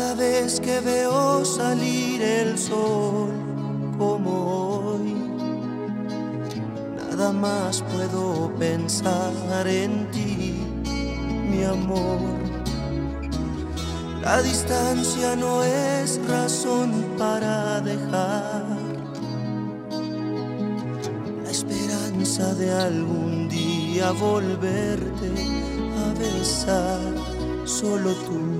Cada vez que veo salir el sol como hoy, nada más puedo pensar en ti, mi amor. La distancia no es razón para dejar la esperanza de algún día volverte a besar, solo tú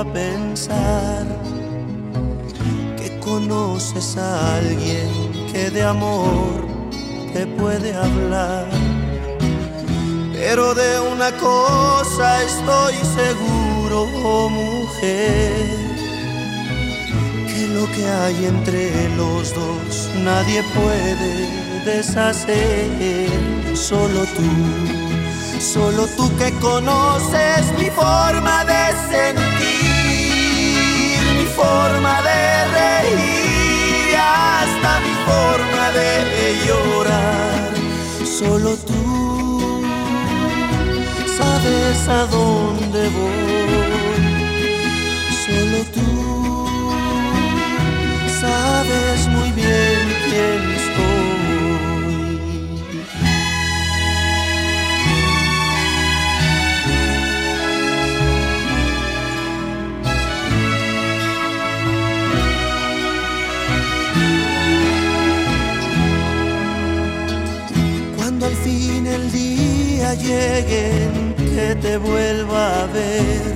A pensar que conoces a alguien que de amor te puede hablar. Pero de una cosa estoy seguro, oh mujer, que lo que hay entre los dos nadie puede deshacer, solo tú Solo tú que conoces mi forma de sentir, forma de reír y hasta mi forma de llorar. Solo tú sabes a dónde voy. Solo tú sabes muy bien quién día llegue que te vuelva a ver,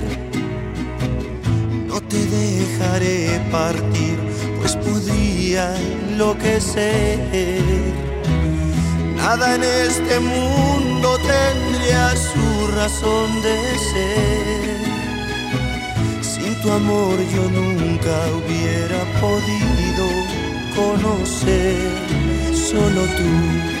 no te dejaré partir, pues podría enloquecer. Nada en este mundo tendría su razón de ser. Sin tu amor yo nunca hubiera podido conocer, solo tú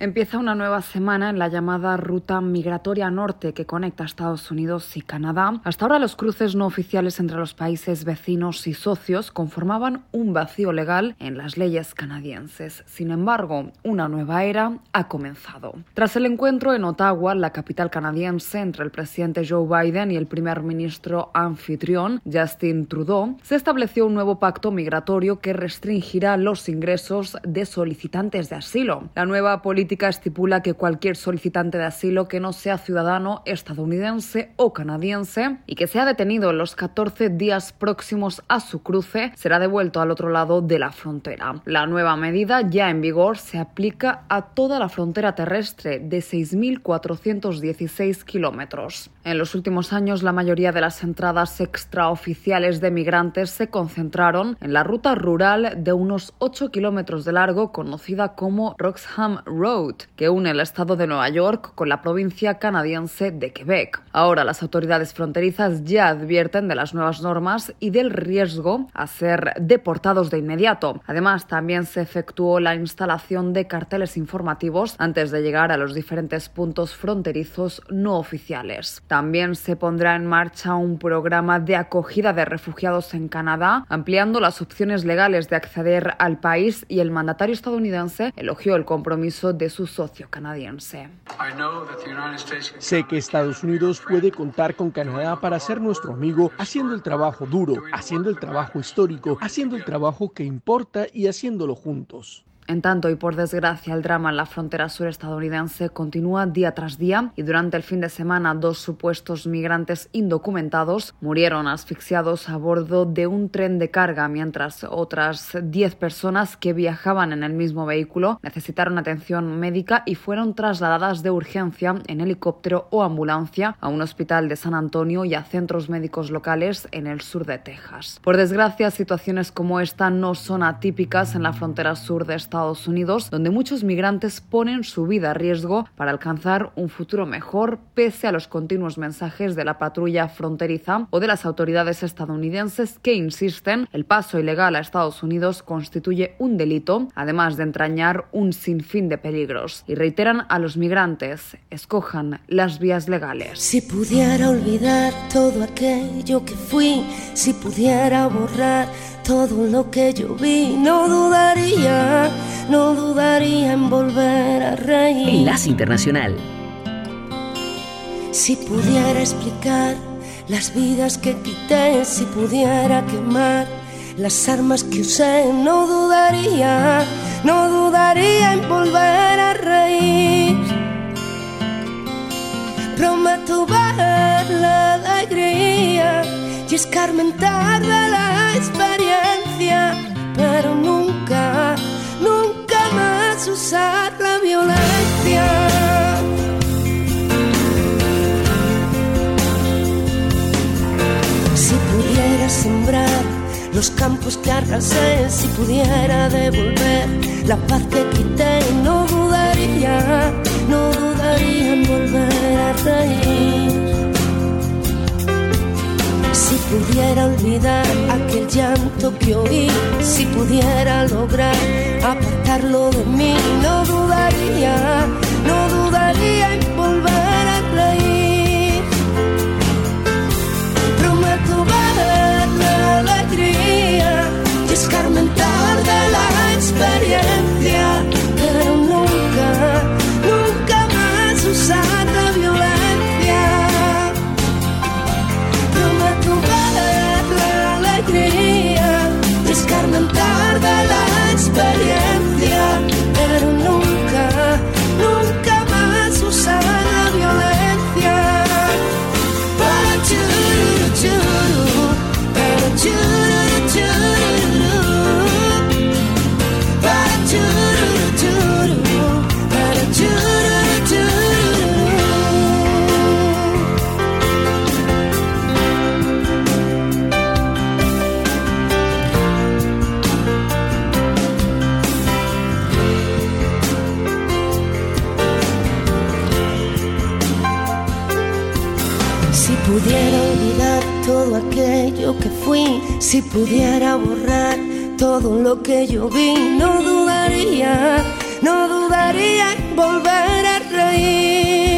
Empieza una nueva semana en la llamada ruta migratoria norte que conecta Estados Unidos y Canadá. Hasta ahora los cruces no oficiales entre los países vecinos y socios conformaban un vacío legal en las leyes canadienses. Sin embargo, una nueva era ha comenzado. Tras el encuentro en Ottawa, la capital canadiense, entre el presidente Joe Biden y el primer ministro anfitrión Justin Trudeau, se estableció un nuevo pacto migratorio que restringirá los ingresos de solicitantes de asilo. La nueva política estipula que cualquier solicitante de asilo que no sea ciudadano estadounidense o canadiense y que sea detenido en los 14 días próximos a su cruce será devuelto al otro lado de la frontera. La nueva medida ya en vigor se aplica a toda la frontera terrestre de 6.416 kilómetros. En los últimos años, la mayoría de las entradas extraoficiales de migrantes se concentraron en la ruta rural de unos 8 kilómetros de largo conocida como Roxham Road que une el estado de Nueva York con la provincia canadiense de Quebec. Ahora las autoridades fronterizas ya advierten de las nuevas normas y del riesgo a ser deportados de inmediato. Además, también se efectuó la instalación de carteles informativos antes de llegar a los diferentes puntos fronterizos no oficiales. También se pondrá en marcha un programa de acogida de refugiados en Canadá, ampliando las opciones legales de acceder al país y el mandatario estadounidense elogió el compromiso de su socio canadiense. Sé que Estados Unidos puede contar con Canadá para ser nuestro amigo, haciendo el trabajo duro, haciendo el trabajo histórico, haciendo el trabajo que importa y haciéndolo juntos. En tanto, y por desgracia, el drama en la frontera sur estadounidense continúa día tras día y durante el fin de semana dos supuestos migrantes indocumentados murieron asfixiados a bordo de un tren de carga mientras otras 10 personas que viajaban en el mismo vehículo necesitaron atención médica y fueron trasladadas de urgencia en helicóptero o ambulancia a un hospital de San Antonio y a centros médicos locales en el sur de Texas. Por desgracia, situaciones como esta no son atípicas en la frontera sur de Estados Unidos, donde muchos migrantes ponen su vida a riesgo para alcanzar un futuro mejor, pese a los continuos mensajes de la patrulla fronteriza o de las autoridades estadounidenses que insisten el paso ilegal a Estados Unidos constituye un delito, además de entrañar un sinfín de peligros. Y reiteran a los migrantes, escojan las vías legales. Si pudiera olvidar todo aquello que fui, si pudiera borrar todo lo que yo vi, no dudaría, no dudaría en volver a reír. Enlace Internacional. Si pudiera explicar las vidas que quité, si pudiera quemar las armas que usé, no dudaría, no dudaría en volver a reír. Prometo ver la alegría y escarmentar de la experiencia, pero nunca, nunca más usar la violencia. Si pudiera sembrar los campos que arrasé, si pudiera devolver la paz que quité, no dudaría, no dudaría en volver a reír. Si pudiera olvidar aquel llanto que oí, si pudiera lograr apartarlo de mí, no dudaría, no dudaría en volver a reír. Prometo ver la alegría y escarmentar de la experiencia, que fui, si pudiera borrar todo lo que yo vi, no dudaría, no dudaría en volver a reír.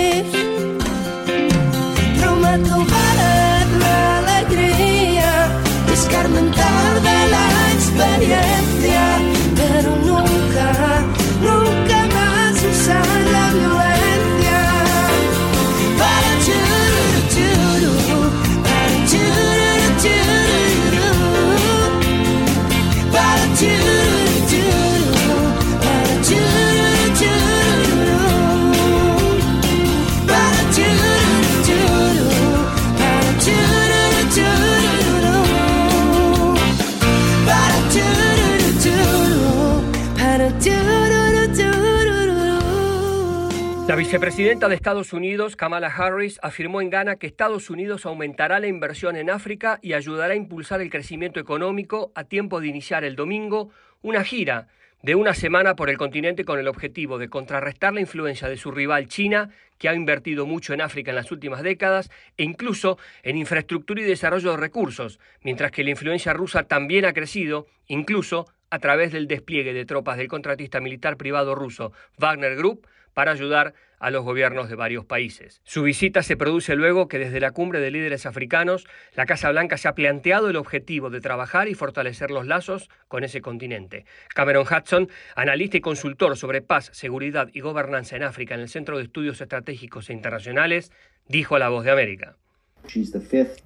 La vicepresidenta de Estados Unidos, Kamala Harris, afirmó en Ghana que Estados Unidos aumentará la inversión en África y ayudará a impulsar el crecimiento económico a tiempo de iniciar el domingo una gira de una semana por el continente con el objetivo de contrarrestar la influencia de su rival China, que ha invertido mucho en África en las últimas décadas, e incluso en infraestructura y desarrollo de recursos, mientras que la influencia rusa también ha crecido, incluso a través del despliegue de tropas del contratista militar privado ruso Wagner Group para ayudar a los gobiernos de varios países. Su visita se produce luego que desde la cumbre de líderes africanos, la Casa Blanca se ha planteado el objetivo de trabajar y fortalecer los lazos con ese continente. Cameron Hudson, analista y consultor sobre paz, seguridad y gobernanza en África en el Centro de Estudios Estratégicos e Internacionales, dijo a La Voz de América.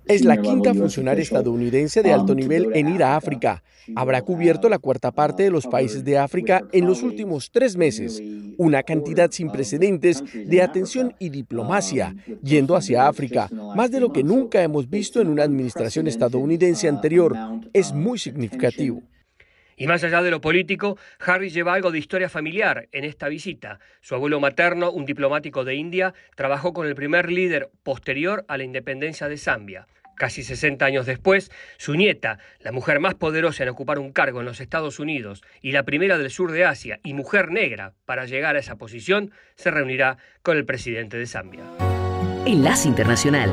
Es la quinta funcionaria estadounidense de alto nivel en ir a África. Habrá cubierto la cuarta parte de los países de África en los últimos tres meses, una cantidad sin precedentes de atención y diplomacia, yendo hacia África, más de lo que nunca hemos visto en una administración estadounidense anterior. Es muy significativo. Y más allá de lo político, Harris lleva algo de historia familiar en esta visita. Su abuelo materno, un diplomático de India, trabajó con el primer líder posterior a la independencia de Zambia. Casi 60 años después, su nieta, la mujer más poderosa en ocupar un cargo en los Estados Unidos y la primera del sur de Asia y mujer negra para llegar a esa posición, se reunirá con el presidente de Zambia. Enlace Internacional.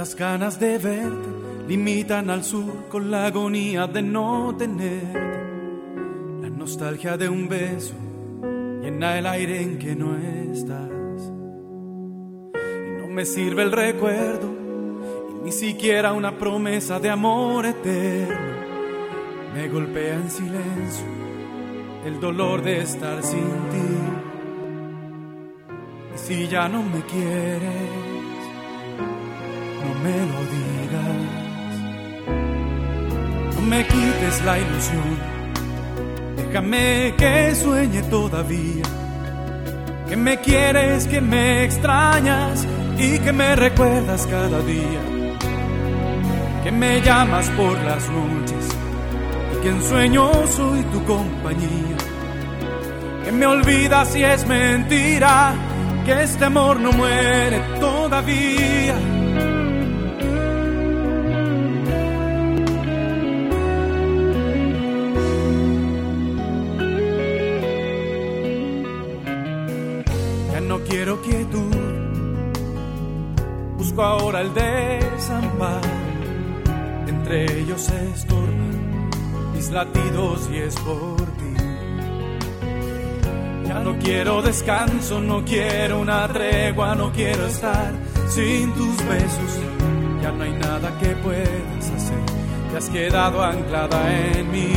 Estas ganas de verte limitan al sur con la agonía de no tenerte. La nostalgia de un beso llena el aire en que no estás. Y no me sirve el recuerdo ni siquiera una promesa de amor eterno. Me golpea en silencio el dolor de estar sin ti. Y si ya no me quieres no me lo digas. No me quites la ilusión. Déjame que sueñe todavía. Que me quieres, que me extrañas y que me recuerdas cada día. Que me llamas por las noches y que en sueño soy tu compañía. Que me olvidas si es mentira, que este amor no muere todavía. Ahora el desamparo. Entre ellos estorban mis latidos y es por ti. Ya no quiero descanso, no quiero una tregua, no quiero estar sin tus besos. Ya no hay nada que puedas hacer, te has quedado anclada en mí.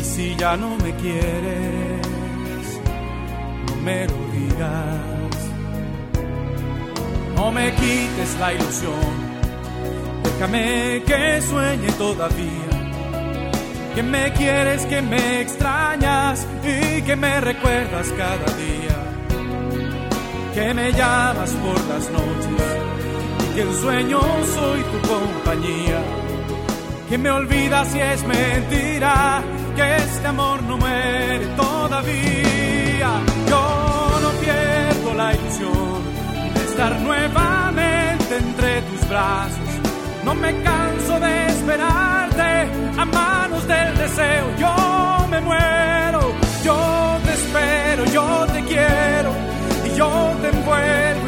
Y si ya no me quieres, me lo digas. No me quites la ilusión, déjame que sueñe todavía. Que me quieres, que me extrañas y que me recuerdas cada día. Que me llamas por las noches y que en sueño soy tu compañía. Que me olvidas si es mentira, que este amor no muere todavía yo no pierdo la ilusión estar nuevamente entre tus brazos. No me canso de esperarte a manos del deseo. Yo me muero, yo te espero, yo te quiero y yo te envuelvo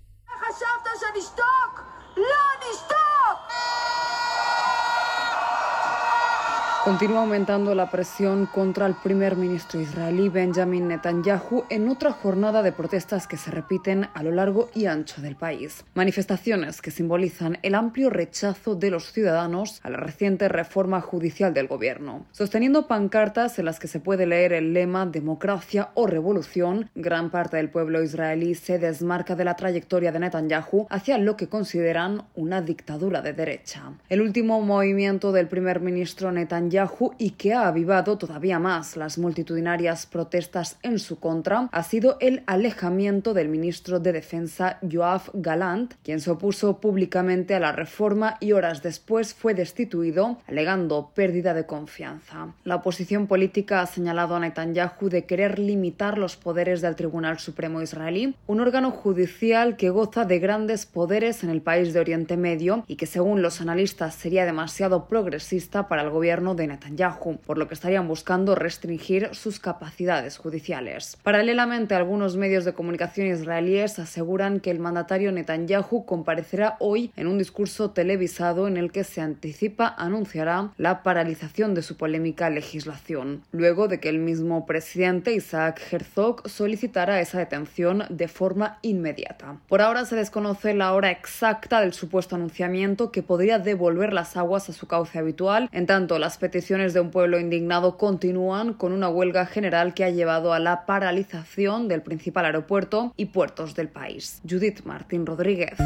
Continúa aumentando la presión contra el primer ministro israelí Benjamin Netanyahu en otra jornada de protestas que se repiten a lo largo y ancho del país. Manifestaciones que simbolizan el amplio rechazo de los ciudadanos a la reciente reforma judicial del gobierno. Sosteniendo pancartas en las que se puede leer el lema democracia o revolución, gran parte del pueblo israelí se desmarca de la trayectoria de Netanyahu hacia lo que consideran una dictadura de derecha. El último movimiento del primer ministro Netanyahu Y que ha avivado todavía más las multitudinarias protestas en su contra ha sido el alejamiento del ministro de Defensa Yoav Galant, quien se opuso públicamente a la reforma y horas después fue destituido, alegando pérdida de confianza. La oposición política ha señalado a Netanyahu de querer limitar los poderes del Tribunal Supremo israelí, un órgano judicial que goza de grandes poderes en el país de Oriente Medio y que según los analistas sería demasiado progresista para el gobierno de Netanyahu, por lo que estarían buscando restringir sus capacidades judiciales. Paralelamente, algunos medios de comunicación israelíes aseguran que el mandatario Netanyahu comparecerá hoy en un discurso televisado en el que se anticipa anunciará la paralización de su polémica legislación, luego de que el mismo presidente Isaac Herzog solicitara esa detención de forma inmediata. Por ahora se desconoce la hora exacta del supuesto anunciamiento que podría devolver las aguas a su cauce habitual, en tanto las peticiones de un pueblo indignado continúan con una huelga general que ha llevado a la paralización del principal aeropuerto y puertos del país. Judith Martín Rodríguez.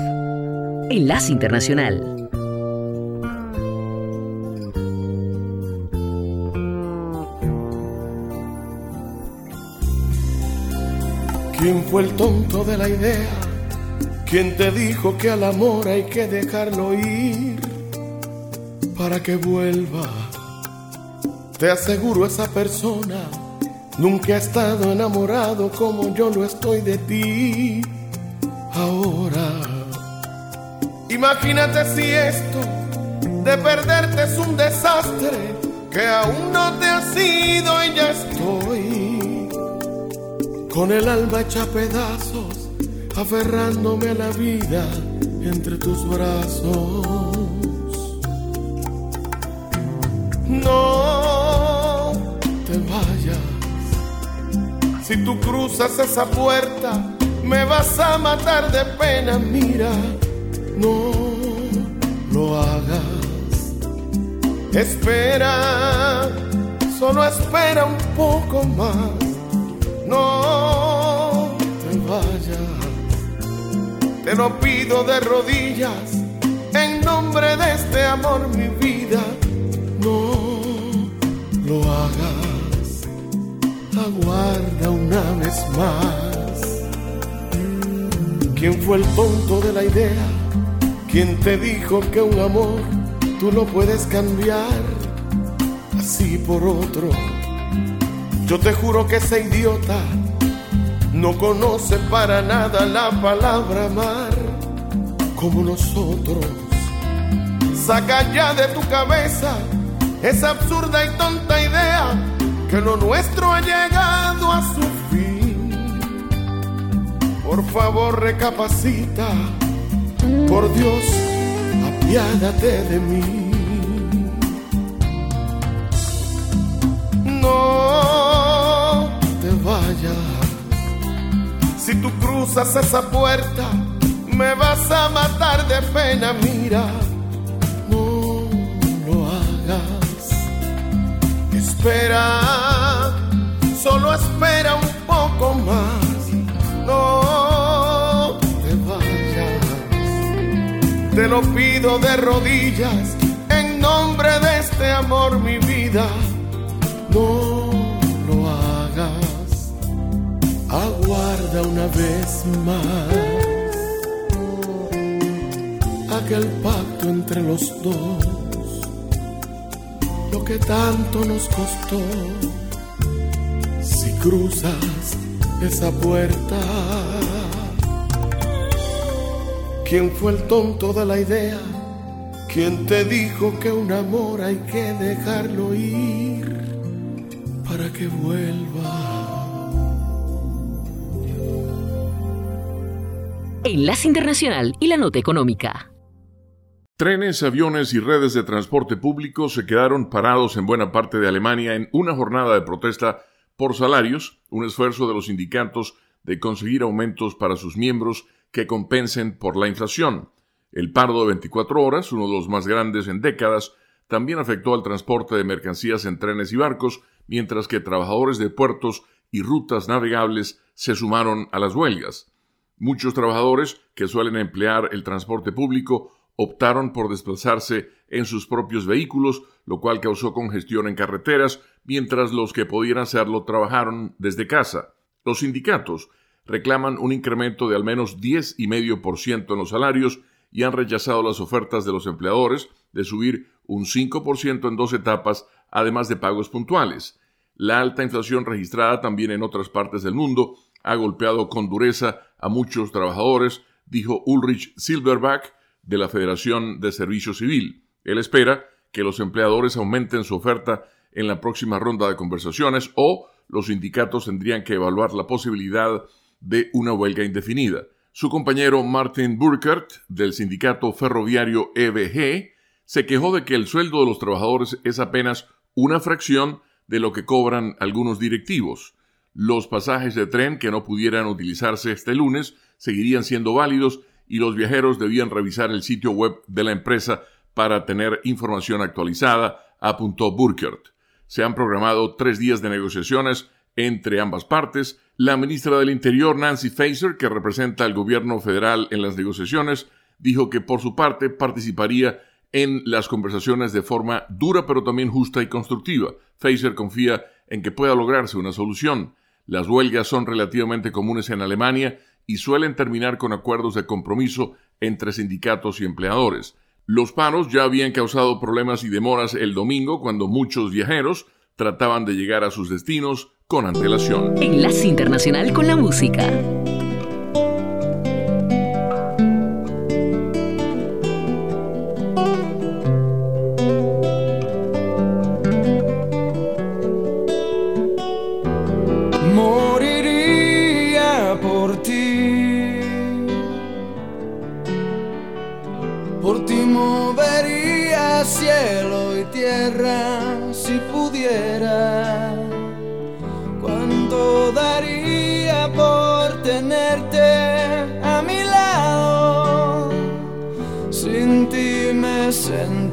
Enlace Internacional. ¿Quién fue el tonto de la idea? ¿Quién te dijo que al amor hay que dejarlo ir para que vuelva? Te aseguro esa persona nunca ha estado enamorado como yo lo estoy de ti ahora. Imagínate si esto de perderte es un desastre que aún no te ha sido y ya estoy con el alma hecha pedazos aferrándome a la vida entre tus brazos. No Si tú cruzas esa puerta, me vas a matar de pena. Mira, no lo hagas. Espera, solo espera un poco más. No te vayas. Te lo pido de rodillas. En nombre de este amor, mi vida, no lo hagas aguarda una vez más. ¿Quién fue el tonto de la idea? ¿Quién te dijo que un amor tú lo puedes cambiar así por otro? Yo te juro que ese idiota no conoce para nada la palabra amar como nosotros. Saca ya de tu cabeza esa absurda y tonta idea que lo nuestro ha llegado a su fin. Por favor, recapacita, por Dios, apiádate de mí. No te vayas, si tú cruzas esa puerta, me vas a matar de pena, mira espera, solo espera un poco más. No te vayas, te lo pido de rodillas, en nombre de este amor, mi vida. No lo hagas, aguarda una vez más aquel pacto entre los dos lo que tanto nos costó. Si cruzas esa puerta, ¿quién fue el tonto de la idea? ¿Quién te dijo que un amor hay que dejarlo ir para que vuelva? Enlace Internacional y la Nota Económica. Trenes, aviones y redes de transporte público se quedaron parados en buena parte de Alemania en una jornada de protesta por salarios, un esfuerzo de los sindicatos de conseguir aumentos para sus miembros que compensen por la inflación. El paro de 24 horas, uno de los más grandes en décadas, también afectó al transporte de mercancías en trenes y barcos, mientras que trabajadores de puertos y rutas navegables se sumaron a las huelgas. Muchos trabajadores que suelen emplear el transporte público optaron por desplazarse en sus propios vehículos, lo cual causó congestión en carreteras, mientras los que podían hacerlo trabajaron desde casa. Los sindicatos reclaman un incremento de al menos 10,5% en los salarios y han rechazado las ofertas de los empleadores de subir un 5% en dos etapas, además de pagos puntuales. La alta inflación registrada también en otras partes del mundo ha golpeado con dureza a muchos trabajadores, dijo Ulrich Silverback de la Federación de Servicio Civil. Él espera que los empleadores aumenten su oferta en la próxima ronda de conversaciones o los sindicatos tendrían que evaluar la posibilidad de una huelga indefinida. Su compañero Martin Burkert, del sindicato ferroviario EBG, se quejó de que el sueldo de los trabajadores es apenas una fracción de lo que cobran algunos directivos. Los pasajes de tren que no pudieran utilizarse este lunes seguirían siendo válidos y los viajeros debían revisar el sitio web de la empresa para tener información actualizada, apuntó Burkert. Se han programado tres días de negociaciones entre ambas partes. La ministra del Interior, Nancy Faeser, que representa al gobierno federal en las negociaciones, dijo que por su parte participaría en las conversaciones de forma dura pero también justa y constructiva. Faeser confía en que pueda lograrse una solución. Las huelgas son relativamente comunes en Alemania y suelen terminar con acuerdos de compromiso entre sindicatos y empleadores. Los paros ya habían causado problemas y demoras el domingo cuando muchos viajeros trataban de llegar a sus destinos con antelación. Enlace Internacional con la Música.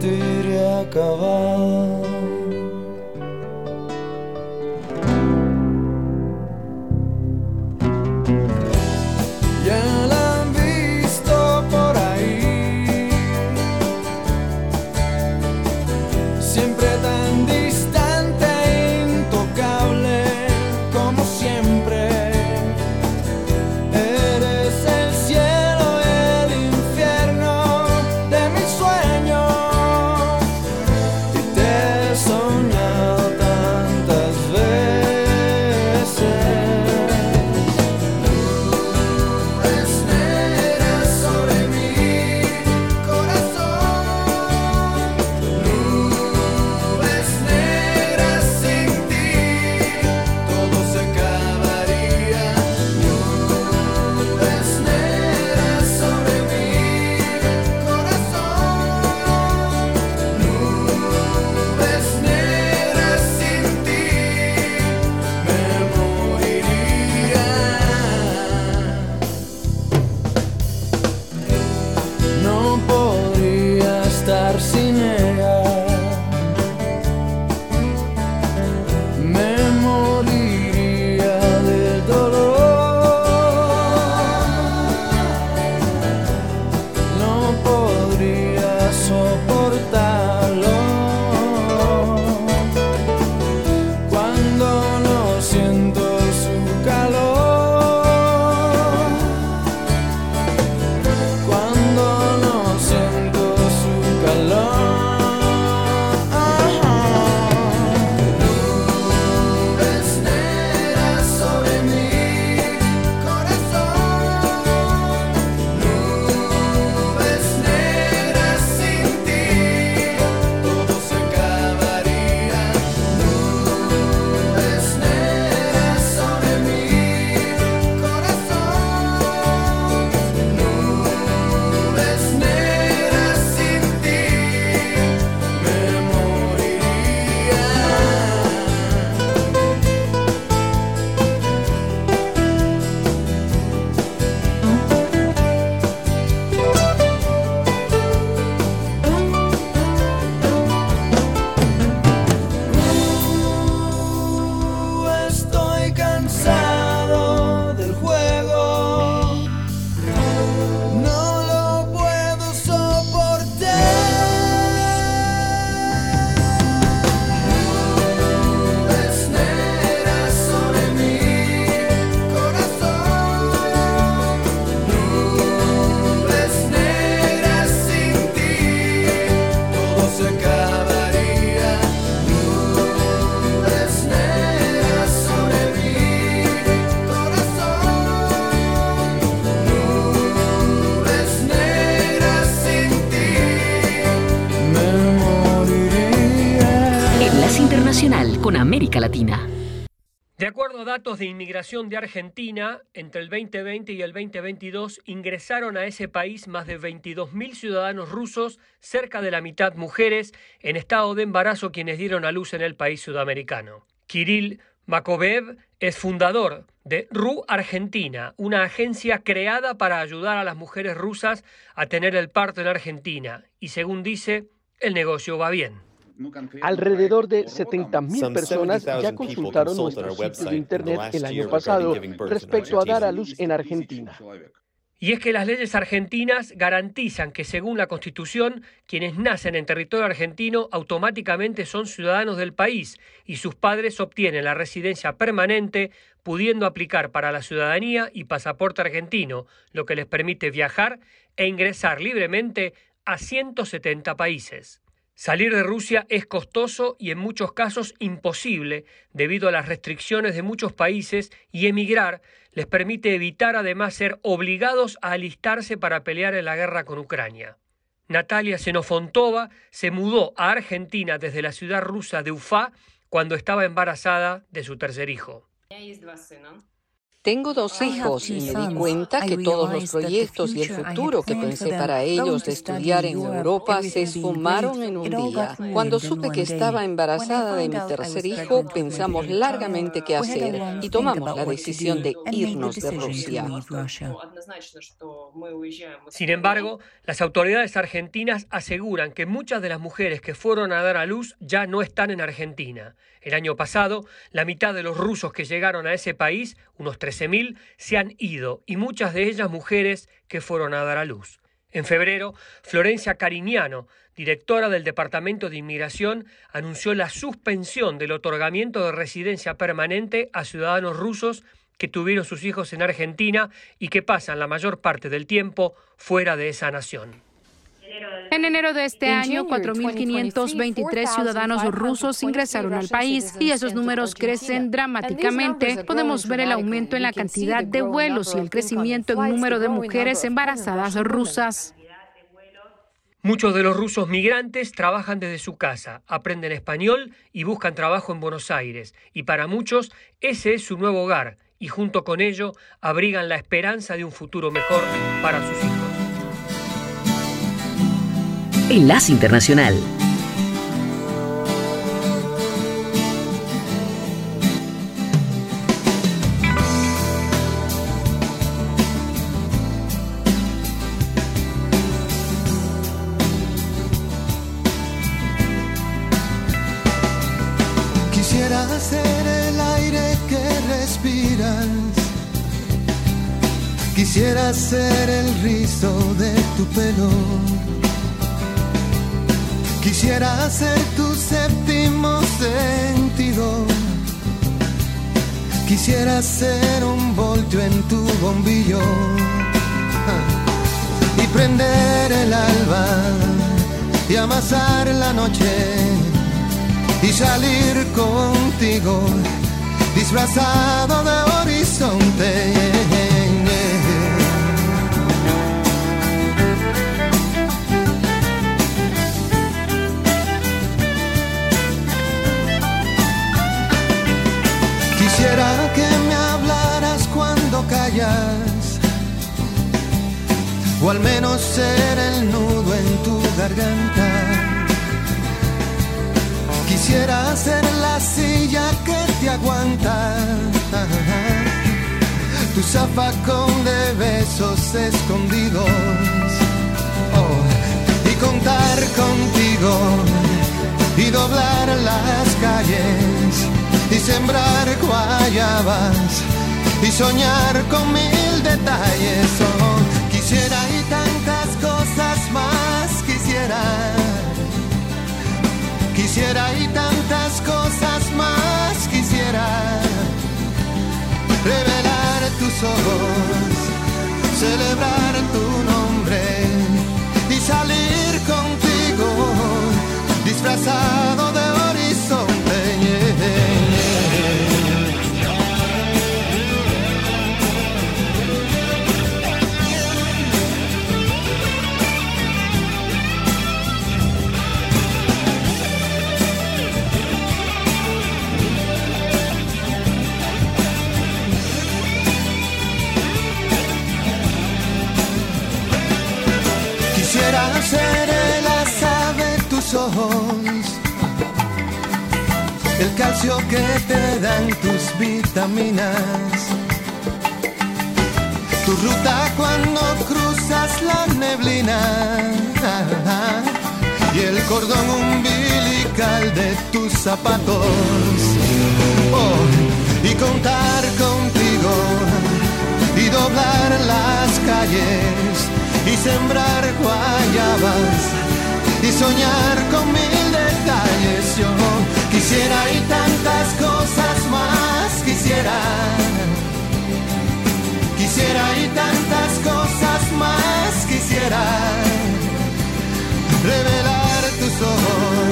ты рековал. De inmigración de Argentina, entre el 2020 y el 2022 ingresaron a ese país más de 22.000 ciudadanos rusos, cerca de la mitad mujeres, en estado de embarazo quienes dieron a luz en el país sudamericano. Kirill Makovev es fundador de RU Argentina, una agencia creada para ayudar a las mujeres rusas a tener el parto en Argentina, y según dice, el negocio va bien. Alrededor de 70.000 personas ya consultaron nuestro sitio de Internet el año pasado respecto a dar a luz en Argentina. Y es que las leyes argentinas garantizan que según la Constitución, quienes nacen en territorio argentino automáticamente son ciudadanos del país y sus padres obtienen la residencia permanente, pudiendo aplicar para la ciudadanía y pasaporte argentino, lo que les permite viajar e ingresar libremente a 170 países. Salir de Rusia es costoso y en muchos casos imposible debido a las restricciones de muchos países y emigrar les permite evitar además ser obligados a alistarse para pelear en la guerra con Ucrania. Natalia Xenofontova se mudó a Argentina desde la ciudad rusa de Ufa cuando estaba embarazada de su tercer hijo. Tengo dos hijos y me di cuenta que todos los proyectos y el futuro que pensé para ellos de estudiar en Europa se esfumaron en un día. Cuando supe que estaba embarazada de mi tercer hijo, pensamos largamente qué hacer y tomamos la decisión de irnos de Rusia. Sin embargo, las autoridades argentinas aseguran que muchas de las mujeres que fueron a dar a luz ya no están en Argentina. El año pasado, la mitad de los rusos que llegaron a ese país, unos 13.000, se han ido y muchas de ellas mujeres que fueron a dar a luz. En febrero, Florencia Cariñano, directora del Departamento de Inmigración, anunció la suspensión del otorgamiento de residencia permanente a ciudadanos rusos que tuvieron sus hijos en Argentina y que pasan la mayor parte del tiempo fuera de esa nación. En enero de este año, 4.523 ciudadanos rusos ingresaron al país y esos números crecen dramáticamente. Podemos ver el aumento en la cantidad de vuelos y el crecimiento en número de mujeres embarazadas rusas. Muchos de los rusos migrantes trabajan desde su casa, aprenden español y buscan trabajo en Buenos Aires. Y para muchos ese es su nuevo hogar y junto con ello abrigan la esperanza de un futuro mejor para sus hijos. Enlace Internacional. Quisiera ser el aire que respiras. Quisiera ser el rizo de tu pelo Quisiera ser tu séptimo sentido. Quisiera ser un voltio en tu bombillo y prender el alba y amasar la noche y salir contigo disfrazado de horizonte o al menos ser el nudo en tu garganta. Quisiera ser la silla que te aguanta, tu zafacón de besos escondidos, oh, y contar contigo y doblar las calles y sembrar guayabas y soñar con mil detalles. Quisiera y tantas cosas más quisiera. Quisiera y tantas cosas más quisiera. Revelar tus ojos, celebrar el calcio que te dan tus vitaminas, tu ruta cuando cruzas la neblina. Y el cordón umbilical de tus zapatos. Oh, y contar contigo. Y doblar las calles. Y sembrar guayabas. Y soñar con mil detalles. Quisiera y tantas cosas más quisiera. Quisiera y tantas cosas más quisiera. Revelar tus ojos,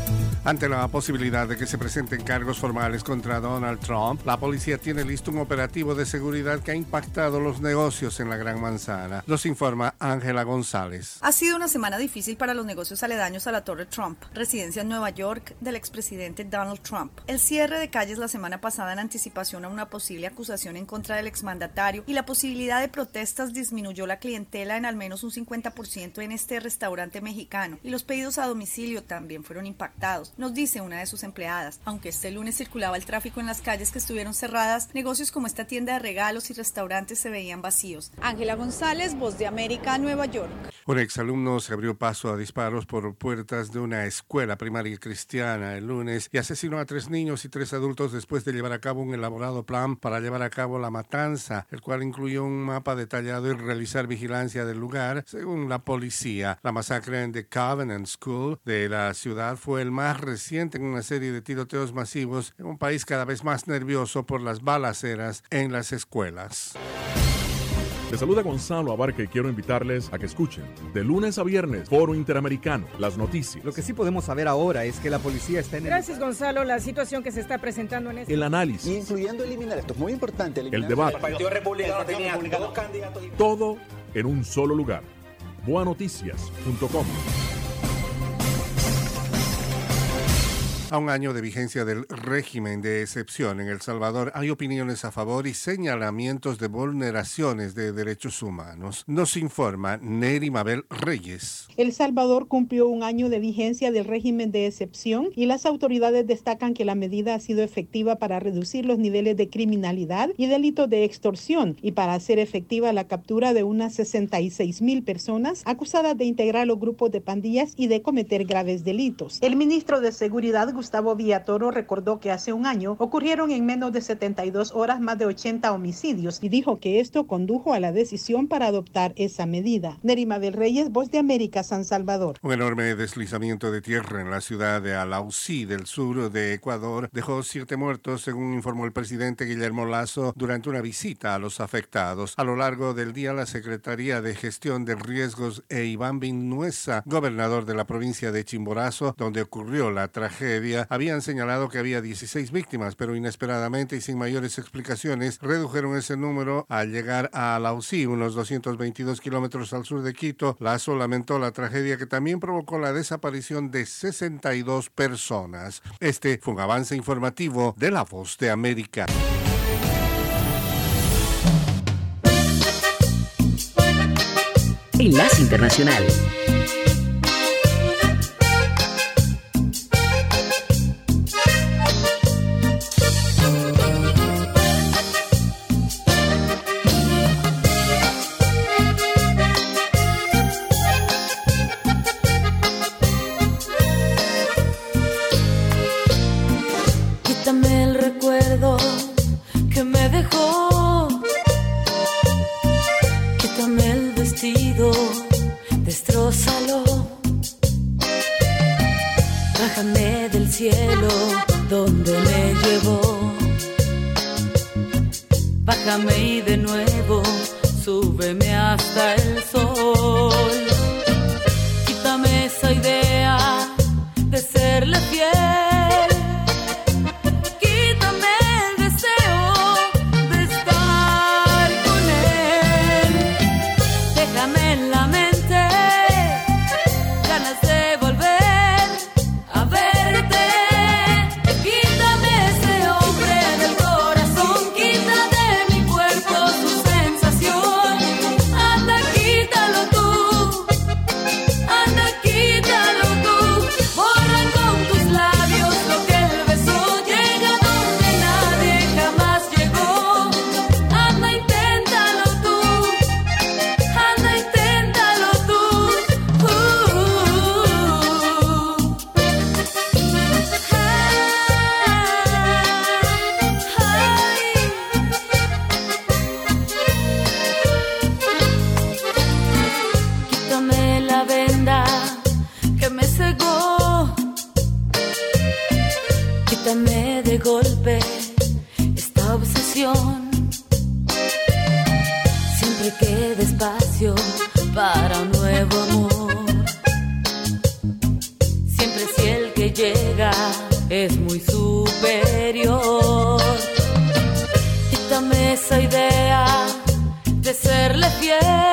Ante la posibilidad de que se presenten cargos formales contra Donald Trump, la policía tiene listo un operativo de seguridad que ha impactado los negocios en la Gran Manzana. Los informa Ángela González. Ha sido una semana difícil para los negocios aledaños a la Torre Trump, residencia en Nueva York del expresidente Donald Trump. El cierre de calles la semana pasada en anticipación a una posible acusación en contra del exmandatario y la posibilidad de protestas disminuyó la clientela en al menos un 50% en este restaurante mexicano y los pedidos a domicilio también fueron impactados nos dice una de sus empleadas. Aunque este lunes circulaba el tráfico en las calles que estuvieron cerradas, negocios como esta tienda de regalos y restaurantes se veían vacíos. Ángela González, Voz de América, Nueva York. Un exalumno se abrió paso a disparos por puertas de una escuela primaria cristiana el lunes y asesinó a tres niños y tres adultos después de llevar a cabo un elaborado plan para llevar a cabo la matanza, el cual incluyó un mapa detallado y realizar vigilancia del lugar. Según la policía, la masacre en The Covenant School de la ciudad fue el más reciente en una serie de tiroteos masivos en un país cada vez más nervioso por las balaceras en las escuelas. Les saluda Gonzalo Abarca y quiero invitarles a que escuchen de lunes a viernes Foro Interamericano, las noticias. Lo que sí podemos saber ahora es que la policía está en Gracias Gonzalo, la situación que se está presentando en este el análisis, incluyendo eliminar esto es muy importante, el debate, el Partido Republicano tenía dos candidatos todo en un solo lugar. Boanoticias.com A un año de vigencia del régimen de excepción en El Salvador hay opiniones a favor y señalamientos de vulneraciones de derechos humanos. Nos informa Neri Mabel Reyes. El Salvador cumplió un año de vigencia del régimen de excepción y las autoridades destacan que la medida ha sido efectiva para reducir los niveles de criminalidad y delitos de extorsión y para hacer efectiva la captura de unas 66 mil personas acusadas de integrar los grupos de pandillas y de cometer graves delitos. El ministro de Seguridad Gustavo Villatoro recordó que hace un año ocurrieron en menos de 72 horas más de 80 homicidios y dijo que esto condujo a la decisión para adoptar esa medida. Nerima del Reyes, Voz de América, San Salvador. Un enorme deslizamiento de tierra en la ciudad de Alausí, del sur de Ecuador, dejó siete muertos, según informó el presidente Guillermo Lazo durante una visita a los afectados. A lo largo del día, la Secretaría de Gestión de Riesgos e Iván Vinuesa, gobernador de la provincia de Chimborazo, donde ocurrió la tragedia, habían señalado que había 16 víctimas, pero inesperadamente y sin mayores explicaciones redujeron ese número al llegar a Lausí, unos 222 kilómetros al sur de Quito. Lazo lamentó la tragedia que también provocó la desaparición de 62 personas. Este fue un avance informativo de La Voz de América. Enlace Internacional. Quítame el vestido, destrózalo. Bájame del cielo donde me llevó. Bájame y desde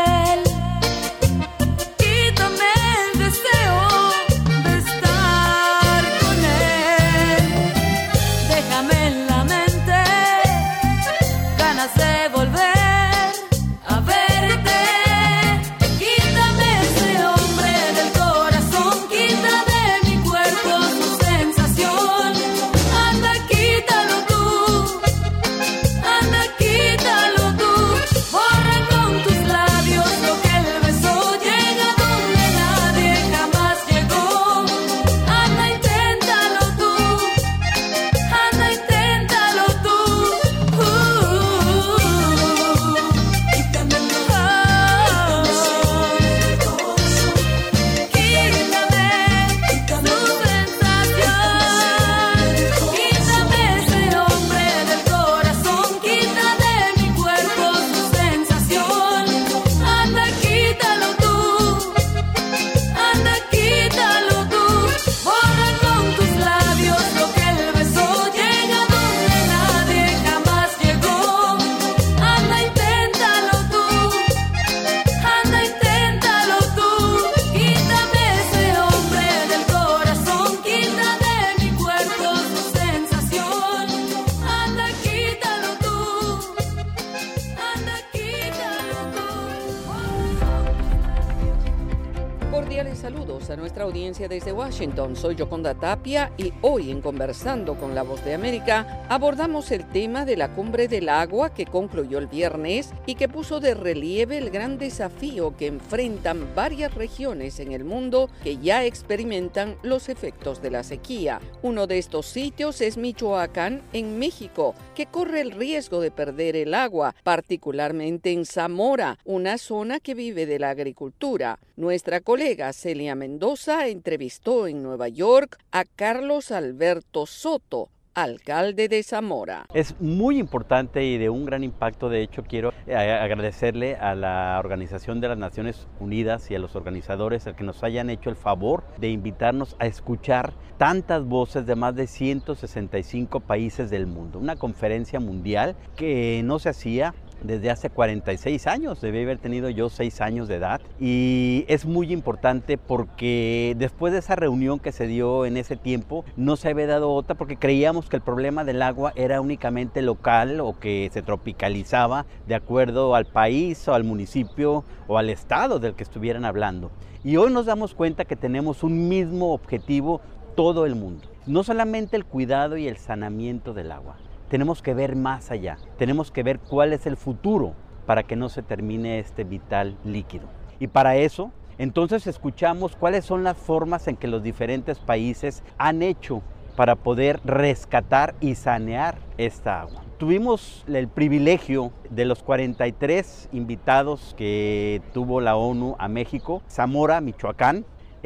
Soy Yoconda Tapia y hoy en Conversando con la Voz de América abordamos el tema de la cumbre del agua que concluyó el viernes y que puso de relieve el gran desafío que enfrentan varias regiones en el mundo que ya experimentan los efectos de la sequía. Uno de estos sitios es Michoacán, en México, que corre el riesgo de perder el agua, particularmente en Zamora, una zona que vive de la agricultura. Nuestra colega Celia Mendoza entrevistó en Nueva York a Carlos Alberto Soto, alcalde de Zamora. Es muy importante y de un gran impacto. De hecho, quiero eh, agradecerle a la Organización de las Naciones Unidas y a los organizadores el que nos hayan hecho el favor de invitarnos a escuchar tantas voces de más de 165 países del mundo. Una conferencia mundial que no se hacía desde hace 46 años, debí haber tenido yo 6 años de edad y es muy importante porque después de esa reunión que se dio en ese tiempo no se había dado otra porque creíamos que el problema del agua era únicamente local o que se tropicalizaba de acuerdo al país o al municipio o al estado del que estuvieran hablando. Y hoy nos damos cuenta que tenemos un mismo objetivo todo el mundo, no solamente el cuidado y el sanamiento del agua, tenemos que ver más allá, tenemos que ver cuál es el futuro para que no se termine este vital líquido. Y para eso, entonces escuchamos cuáles son las formas en que los diferentes países han hecho para poder rescatar y sanear esta agua. Tuvimos el privilegio de los 43 invitados que tuvo la ONU a México, Zamora, Michoacán,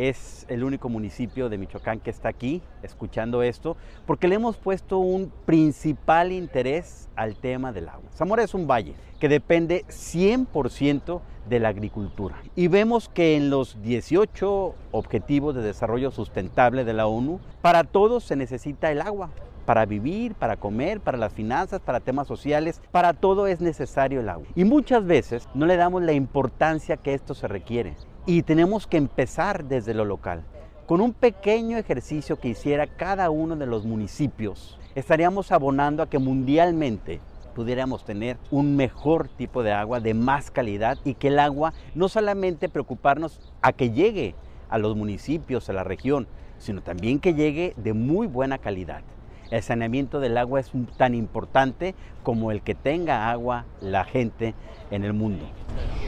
es el único municipio de Michoacán que está aquí escuchando esto, porque le hemos puesto un principal interés al tema del agua. Zamora es un valle que depende 100% de la agricultura. Y vemos que en los 18 Objetivos de Desarrollo Sustentable de la ONU, para todos se necesita el agua. Para vivir, para comer, para las finanzas, para temas sociales, para todo es necesario el agua. Y muchas veces no le damos la importancia que esto se requiere. Y tenemos que empezar desde lo local. Con un pequeño ejercicio que hiciera cada uno de los municipios, estaríamos abonando a que mundialmente pudiéramos tener un mejor tipo de agua de más calidad y que el agua no solamente preocuparnos a que llegue a los municipios, a la región, sino también que llegue de muy buena calidad. El saneamiento del agua es tan importante como el que tenga agua la gente en el mundo.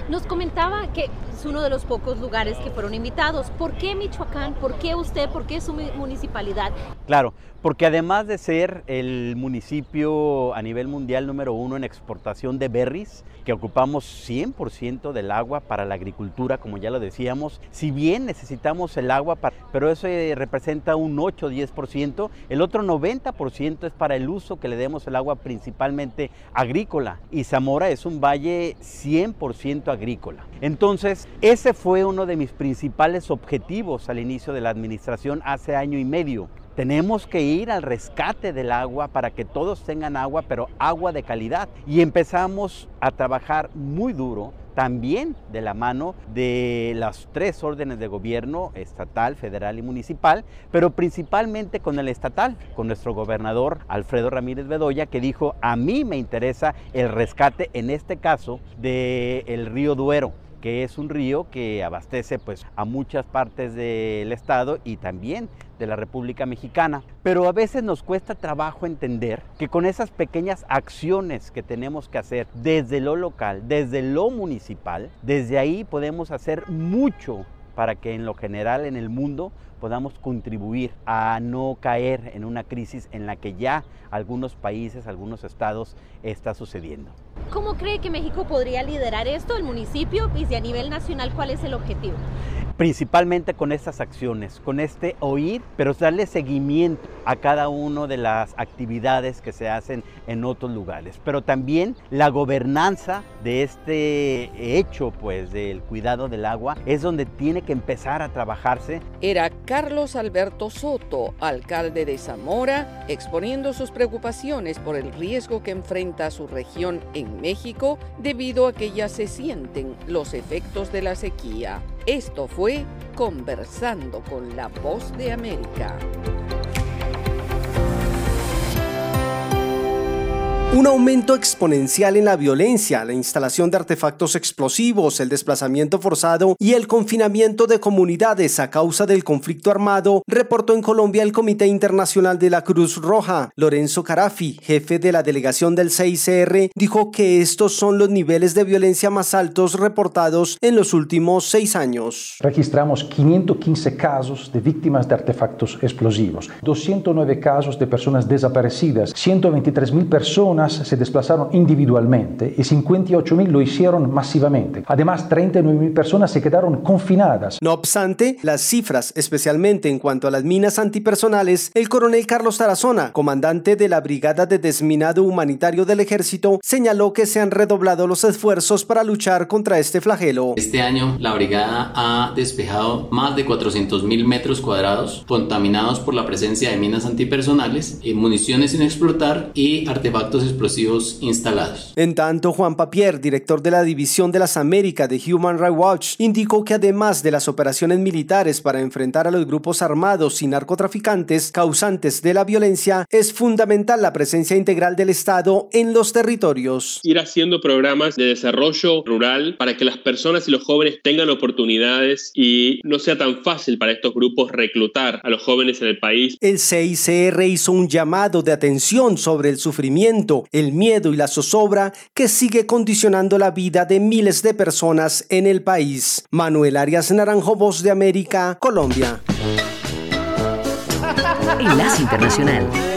Nos comentaba que es uno de los pocos lugares que fueron invitados. ¿Por qué Michoacán? ¿Por qué usted? ¿Por qué su municipalidad? Claro, porque además de ser el municipio a nivel mundial número uno en exportación de berries, que ocupamos 100% del agua para la agricultura, como ya lo decíamos, si bien necesitamos el agua, para, pero eso representa un 8-10%, el otro 90% es para el uso que le demos el agua principalmente agrícola. Y Zamora es un valle 100% agrícola. Entonces, ese fue uno de mis principales objetivos al inicio de la administración hace año y medio. Tenemos que ir al rescate del agua para que todos tengan agua, pero agua de calidad. Y empezamos a trabajar muy duro también de la mano de las tres órdenes de gobierno, estatal, federal y municipal, pero principalmente con el estatal, con nuestro gobernador Alfredo Ramírez Bedoya, que dijo, a mí me interesa el rescate, en este caso, del río Duero que es un río que abastece pues a muchas partes del estado y también de la República Mexicana. Pero a veces nos cuesta trabajo entender que con esas pequeñas acciones que tenemos que hacer desde lo local, desde lo municipal, desde ahí podemos hacer mucho para que en lo general en el mundo podamos contribuir a no caer en una crisis en la que ya algunos países, algunos estados está sucediendo. ¿Cómo cree que México podría liderar esto, el municipio, y a nivel nacional cuál es el objetivo? Principalmente con estas acciones, con este oír, pero darle seguimiento a cada una de las actividades que se hacen en otros lugares. Pero también la gobernanza de este hecho, pues, del cuidado del agua, es donde tiene que empezar a trabajarse. Era Carlos Alberto Soto, alcalde de Zamora, exponiendo sus preocupaciones por el riesgo que enfrenta su región en México debido a que ya se sienten los efectos de la sequía. Esto fue Conversando con la Voz de América. Un aumento exponencial en la violencia, la instalación de artefactos explosivos, el desplazamiento forzado y el confinamiento de comunidades a causa del conflicto armado, reportó en Colombia el Comité Internacional de la Cruz Roja. Lorenzo Carafi, jefe de la delegación del CICR, dijo que estos son los niveles de violencia más altos reportados en los últimos seis años. Registramos 515 casos de víctimas de artefactos explosivos, 209 casos de personas desaparecidas, 123 mil personas se desplazaron individualmente y 58.000 lo hicieron masivamente. Además, 39.000 personas se quedaron confinadas. No obstante, las cifras, especialmente en cuanto a las minas antipersonales, el coronel Carlos Tarazona, comandante de la Brigada de Desminado Humanitario del Ejército, señaló que se han redoblado los esfuerzos para luchar contra este flagelo. Este año, la brigada ha despejado más de 400.000 metros cuadrados contaminados por la presencia de minas antipersonales, municiones sin explotar y artefactos explosivos instalados. En tanto, Juan Papier, director de la División de las Américas de Human Rights Watch, indicó que además de las operaciones militares para enfrentar a los grupos armados y narcotraficantes causantes de la violencia, es fundamental la presencia integral del Estado en los territorios. Ir haciendo programas de desarrollo rural para que las personas y los jóvenes tengan oportunidades y no sea tan fácil para estos grupos reclutar a los jóvenes en el país. El CICR hizo un llamado de atención sobre el sufrimiento el miedo y la zozobra que sigue condicionando la vida de miles de personas en el país. Manuel Arias Naranjo, Voz de América, Colombia. Enlace Internacional.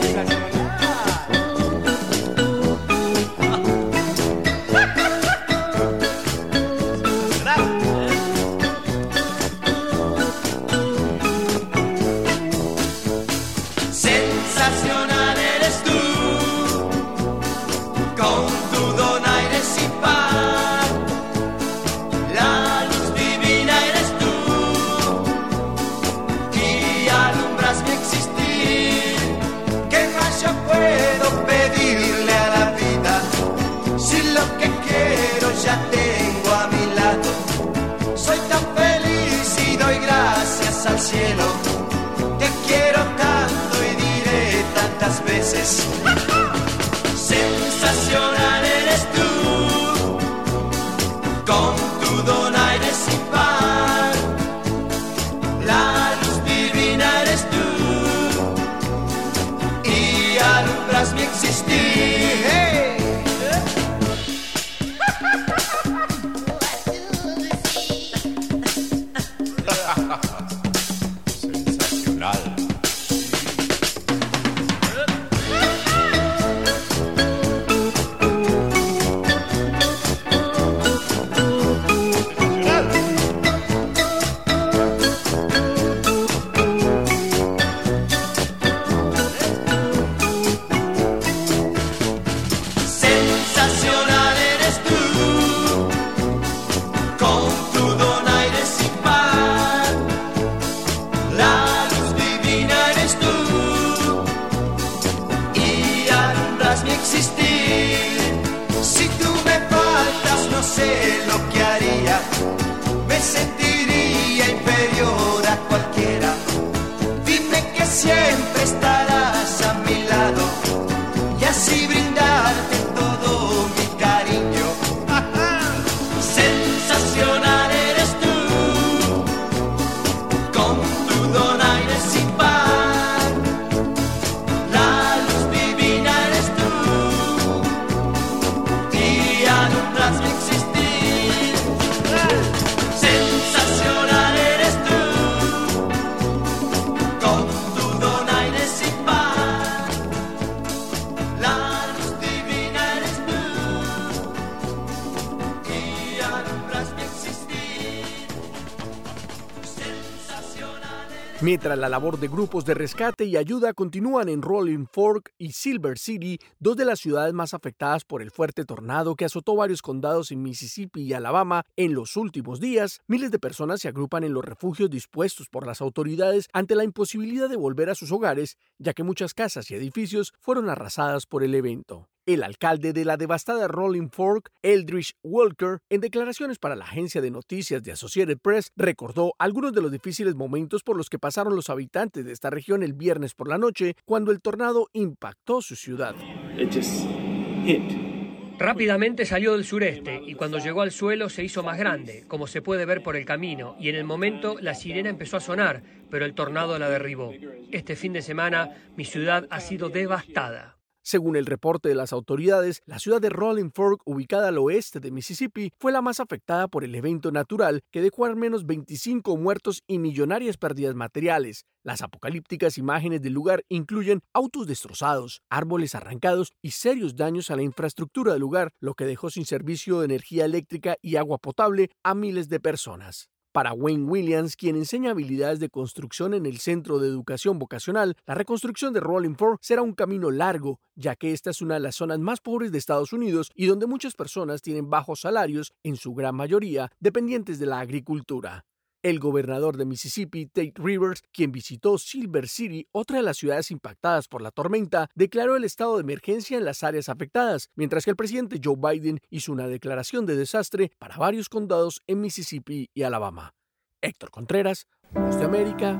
Mientras la labor de grupos de rescate y ayuda continúan en Rolling Fork y Silver City, dos de las ciudades más afectadas por el fuerte tornado que azotó varios condados en Mississippi y Alabama en los últimos días, miles de personas se agrupan en los refugios dispuestos por las autoridades ante la imposibilidad de volver a sus hogares, ya que muchas casas y edificios fueron arrasadas por el evento. El alcalde de la devastada Rolling Fork, Eldridge Walker, en declaraciones para la agencia de noticias de Associated Press, recordó algunos de los difíciles momentos por los que pasaron los habitantes de esta región el viernes por la noche cuando el tornado impactó su ciudad. Rápidamente salió del sureste y cuando llegó al suelo se hizo más grande, como se puede ver por el camino, y en el momento la sirena empezó a sonar, pero el tornado la derribó. Este fin de semana mi ciudad ha sido devastada. Según el reporte de las autoridades, la ciudad de Rolling Fork, ubicada al oeste de Mississippi, fue la más afectada por el evento natural que dejó al menos 25 muertos y millonarias pérdidas materiales. Las apocalípticas imágenes del lugar incluyen autos destrozados, árboles arrancados y serios daños a la infraestructura del lugar, lo que dejó sin servicio de energía eléctrica y agua potable a miles de personas. Para Wayne Williams, quien enseña habilidades de construcción en el Centro de Educación Vocacional, la reconstrucción de Rolling Fork será un camino largo, ya que esta es una de las zonas más pobres de Estados Unidos y donde muchas personas tienen bajos salarios, en su gran mayoría dependientes de la agricultura. El gobernador de Mississippi, Tate Rivers, quien visitó Silver City, otra de las ciudades impactadas por la tormenta, declaró el estado de emergencia en las áreas afectadas, mientras que el presidente Joe Biden hizo una declaración de desastre para varios condados en Mississippi y Alabama. Héctor Contreras, Voz de América.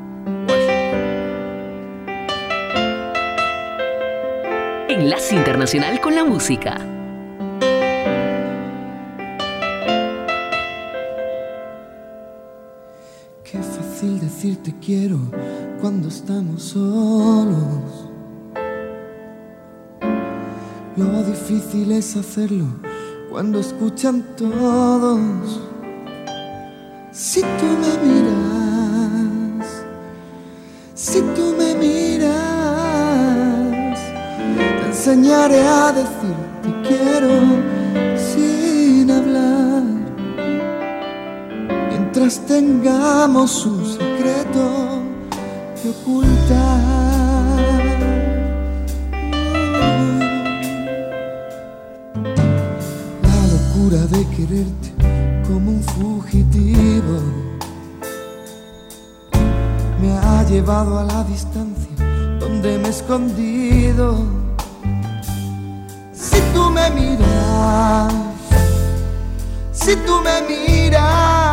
Enlace Internacional con la Música. Qué fácil decirte quiero cuando estamos solos. Lo difícil es hacerlo cuando escuchan todos. Si tú me miras, si tú me miras, te enseñaré a decir te quiero Pues tengamos un secreto que ocultar. La locura de quererte como un fugitivo me ha llevado a la distancia donde me he escondido. Si tú me miras, si tú me miras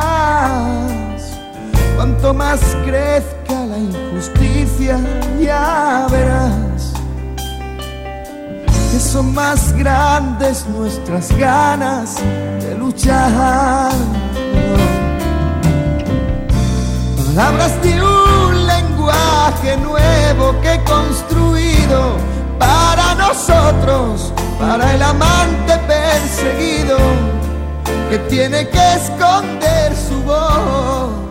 cuanto más crezca la injusticia, ya verás que son más grandes nuestras ganas de luchar. Palabras de un lenguaje nuevo que construido para nosotros, para el amante perseguido que tiene que esconder su voz.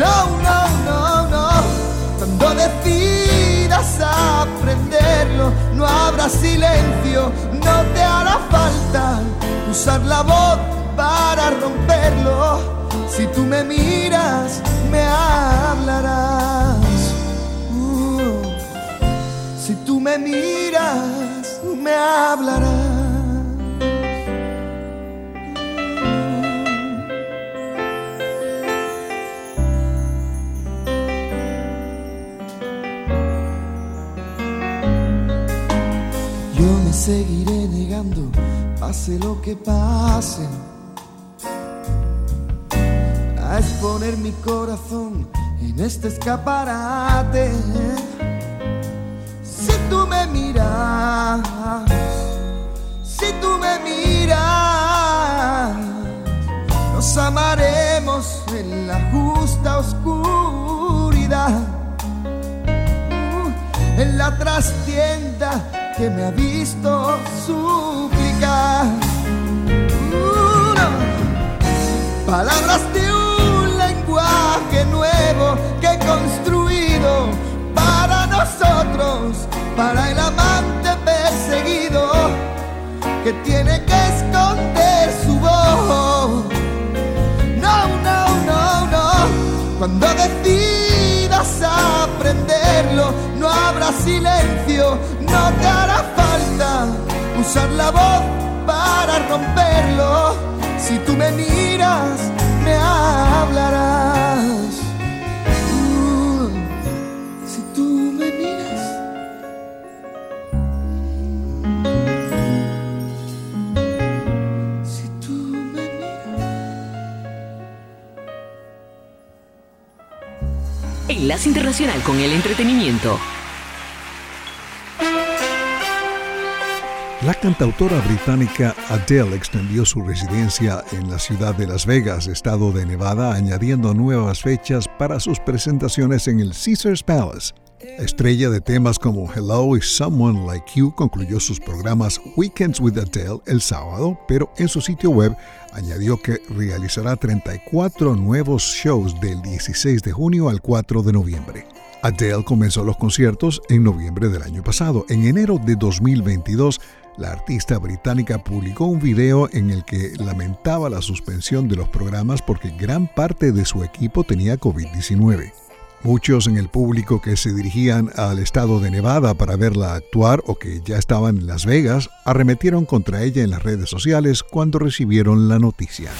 No, no, no, no, cuando decidas aprenderlo, no habrá silencio, no te hará falta usar la voz para romperlo. Si tú me miras, me hablarás. Uh, si tú me miras, me hablarás. Seguiré negando, pase lo que pase a exponer mi corazón en este escaparate. Si tú me miras, si tú me miras, nos amaremos en la justa oscuridad, uh, en la trastienda que me ha visto suplicar. Palabras de un lenguaje nuevo que he construido para nosotros, para el amante perseguido que tiene que esconder su voz. No, no, no, no, cuando decidas aprenderlo, no habrá silencio, no te hará falta usar la voz para romperlo. Si tú me miras, me hablarás. Uh, si tú me miras. Si tú me Enlace Internacional con el Entretenimiento. La cantautora británica Adele extendió su residencia en la ciudad de Las Vegas, estado de Nevada, añadiendo nuevas fechas para sus presentaciones en el Caesars Palace. La estrella de temas como Hello y Someone Like You concluyó sus programas Weekends with Adele el sábado, pero en su sitio web añadió que realizará 34 nuevos shows del 16 de junio al 4 de noviembre. Adele comenzó los conciertos en noviembre del año pasado. En enero de 2022, la artista británica publicó un video en el que lamentaba la suspensión de los programas porque gran parte de su equipo tenía COVID-19. Muchos en el público que se dirigían al estado de Nevada para verla actuar o que ya estaban en Las Vegas arremetieron contra ella en las redes sociales cuando recibieron la noticia.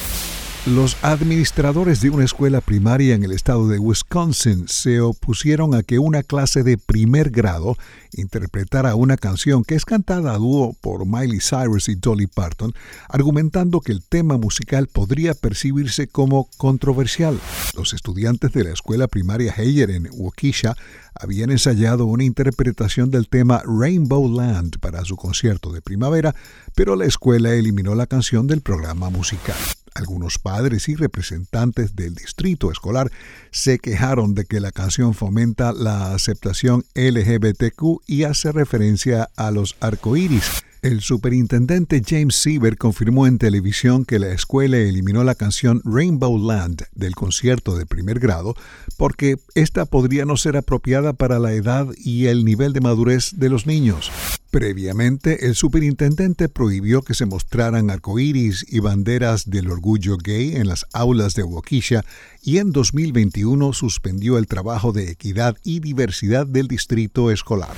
Los administradores de una escuela primaria en el estado de Wisconsin se opusieron a que una clase de primer grado interpretara una canción que es cantada a dúo por Miley Cyrus y Dolly Parton, argumentando que el tema musical podría percibirse como controversial. Los estudiantes de la escuela primaria Heyer en Waukesha habían ensayado una interpretación del tema Rainbow Land para su concierto de primavera, pero la escuela eliminó la canción del programa musical. Algunos padres y representantes del distrito escolar se quejaron de que la canción fomenta la aceptación LGBTQ y hace referencia a los arcoíris. El superintendente James Siever confirmó en televisión que la escuela eliminó la canción Rainbow Land del concierto de primer grado porque esta podría no ser apropiada para la edad y el nivel de madurez de los niños. Previamente, el superintendente prohibió que se mostraran arcoíris y banderas del orgullo gay en las aulas de Waukesha y en 2021 suspendió el trabajo de equidad y diversidad del distrito escolar.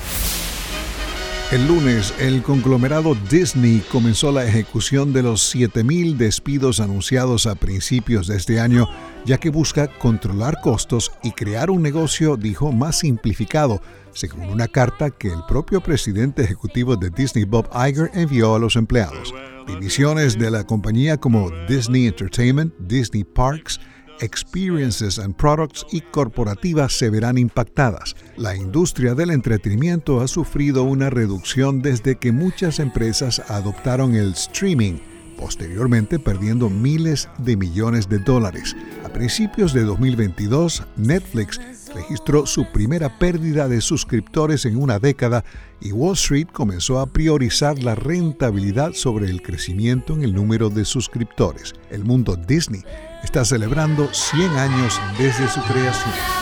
El lunes, el conglomerado Disney comenzó la ejecución de los 7.000 despidos anunciados a principios de este año, ya que busca controlar costos y crear un negocio, dijo, más simplificado, según una carta que el propio presidente ejecutivo de Disney, Bob Iger, envió a los empleados. Divisiones de la compañía como Disney Entertainment, Disney Parks, experiences and products y corporativas se verán impactadas. La industria del entretenimiento ha sufrido una reducción desde que muchas empresas adoptaron el streaming, posteriormente perdiendo miles de millones de dólares. A principios de 2022, Netflix registró su primera pérdida de suscriptores en una década y Wall Street comenzó a priorizar la rentabilidad sobre el crecimiento en el número de suscriptores. El mundo Disney está celebrando 100 años desde su creación.